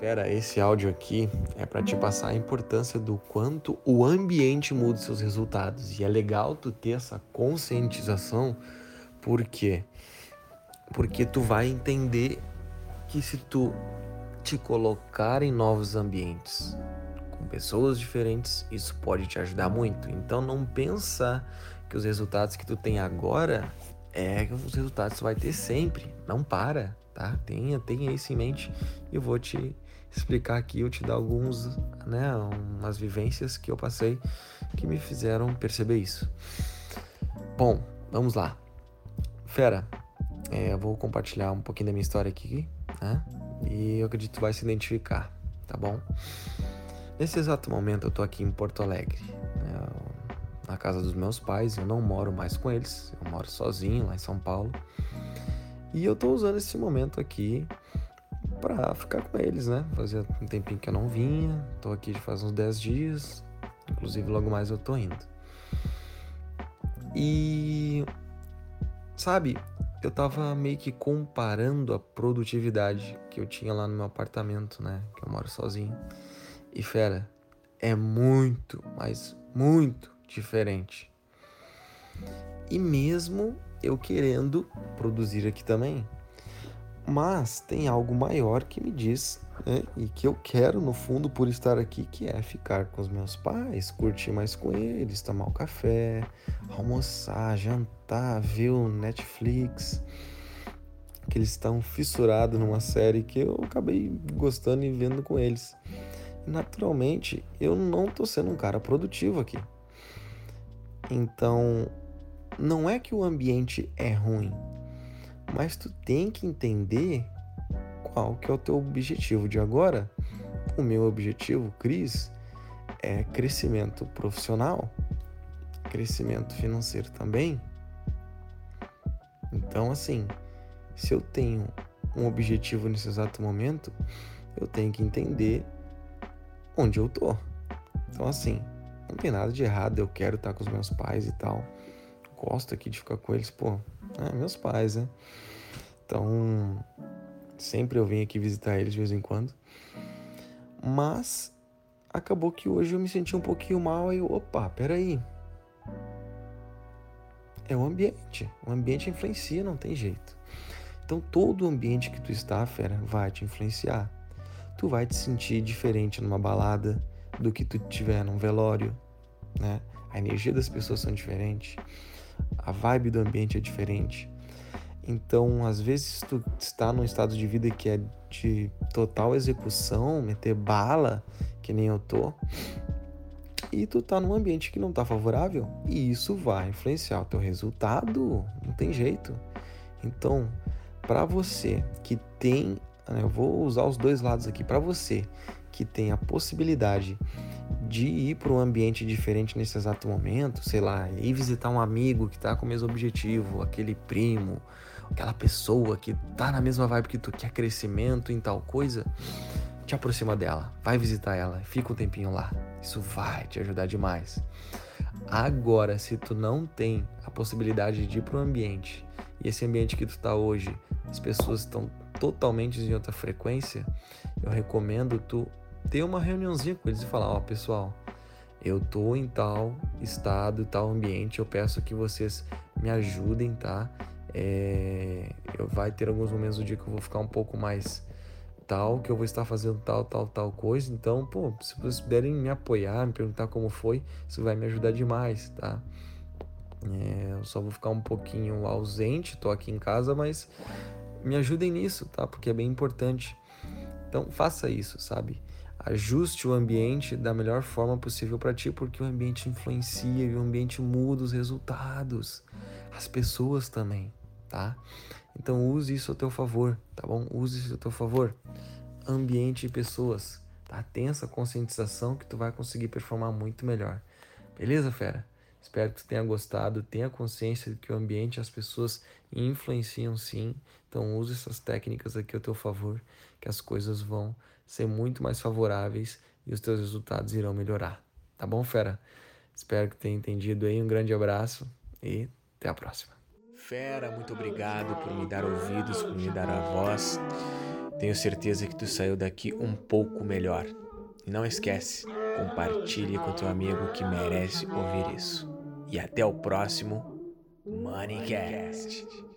Fera, esse áudio aqui é para te passar a importância do quanto o ambiente muda seus resultados. E é legal tu ter essa conscientização, por quê? Porque tu vai entender que se tu te colocar em novos ambientes, com pessoas diferentes, isso pode te ajudar muito. Então não pensa que os resultados que tu tem agora é os resultados que tu vai ter sempre. Não para, tá? Tenha, tenha isso em mente. Eu vou te explicar aqui, eu te dar alguns, né, umas vivências que eu passei que me fizeram perceber isso. Bom, vamos lá. Fera, é, eu vou compartilhar um pouquinho da minha história aqui, né? E eu acredito que tu vai se identificar, tá bom? Nesse exato momento eu tô aqui em Porto Alegre, né, na casa dos meus pais, eu não moro mais com eles, eu moro sozinho lá em São Paulo. E eu tô usando esse momento aqui para ficar com eles, né? Fazia um tempinho que eu não vinha, tô aqui faz uns 10 dias, inclusive logo mais eu tô indo. E sabe, eu tava meio que comparando a produtividade que eu tinha lá no meu apartamento, né? Que eu moro sozinho. E fera, é muito, mas muito diferente. E mesmo eu querendo produzir aqui também, mas tem algo maior que me diz né, e que eu quero no fundo por estar aqui, que é ficar com os meus pais, curtir mais com eles, tomar um café, almoçar, jantar, ver o Netflix. Que eles estão fissurados numa série que eu acabei gostando e vendo com eles. Naturalmente, eu não tô sendo um cara produtivo aqui. Então, não é que o ambiente é ruim, mas tu tem que entender qual que é o teu objetivo de agora. O meu objetivo, Cris, é crescimento profissional, crescimento financeiro também. Então, assim, se eu tenho um objetivo nesse exato momento, eu tenho que entender onde eu tô. Então, assim, não tem nada de errado, eu quero estar com os meus pais e tal. Gosto aqui de ficar com eles, pô, é, meus pais, né? Então, sempre eu venho aqui visitar eles de vez em quando. Mas acabou que hoje eu me senti um pouquinho mal e opa, peraí. É o ambiente. O ambiente influencia, não tem jeito. Então todo o ambiente que tu está, fera, vai te influenciar. Tu vai te sentir diferente numa balada do que tu tiver num velório, né? A energia das pessoas são diferentes. A vibe do ambiente é diferente. Então, às vezes, tu está num estado de vida que é de total execução, meter bala, que nem eu tô, e tu tá num ambiente que não tá favorável, e isso vai influenciar o teu resultado, não tem jeito. Então, para você que tem, né, eu vou usar os dois lados aqui, para você que tem a possibilidade de ir para um ambiente diferente nesse exato momento, sei lá, ir visitar um amigo que está com o mesmo objetivo, aquele primo, aquela pessoa que tá na mesma vibe que tu quer crescimento em tal coisa, te aproxima dela, vai visitar ela, fica um tempinho lá. Isso vai te ajudar demais. Agora, se tu não tem a possibilidade de ir para um ambiente e esse ambiente que tu tá hoje, as pessoas estão totalmente em outra frequência, eu recomendo tu ter uma reuniãozinha com eles e falar, ó, oh, pessoal, eu tô em tal estado, tal ambiente, eu peço que vocês me ajudem, tá? É, eu vai ter alguns momentos do dia que eu vou ficar um pouco mais tal, que eu vou estar fazendo tal, tal, tal coisa. Então, pô, se vocês puderem me apoiar, me perguntar como foi, isso vai me ajudar demais, tá? É, eu só vou ficar um pouquinho ausente, tô aqui em casa, mas me ajudem nisso, tá? Porque é bem importante. Então, faça isso, sabe? Ajuste o ambiente da melhor forma possível para ti, porque o ambiente influencia e o ambiente muda os resultados. As pessoas também tá? Então use isso a teu favor, tá bom? Use isso a teu favor. Ambiente e pessoas, tá? Tenha essa conscientização que tu vai conseguir performar muito melhor. Beleza, fera? Espero que tu tenha gostado, tenha consciência de que o ambiente e as pessoas influenciam sim. Então use essas técnicas aqui a teu favor, que as coisas vão ser muito mais favoráveis e os teus resultados irão melhorar. Tá bom, fera? Espero que tenha entendido aí. Um grande abraço e até a próxima. Fera, muito obrigado por me dar ouvidos, por me dar a voz. Tenho certeza que tu saiu daqui um pouco melhor. E não esquece, compartilhe com teu amigo que merece ouvir isso. E até o próximo Moneycast. Moneycast.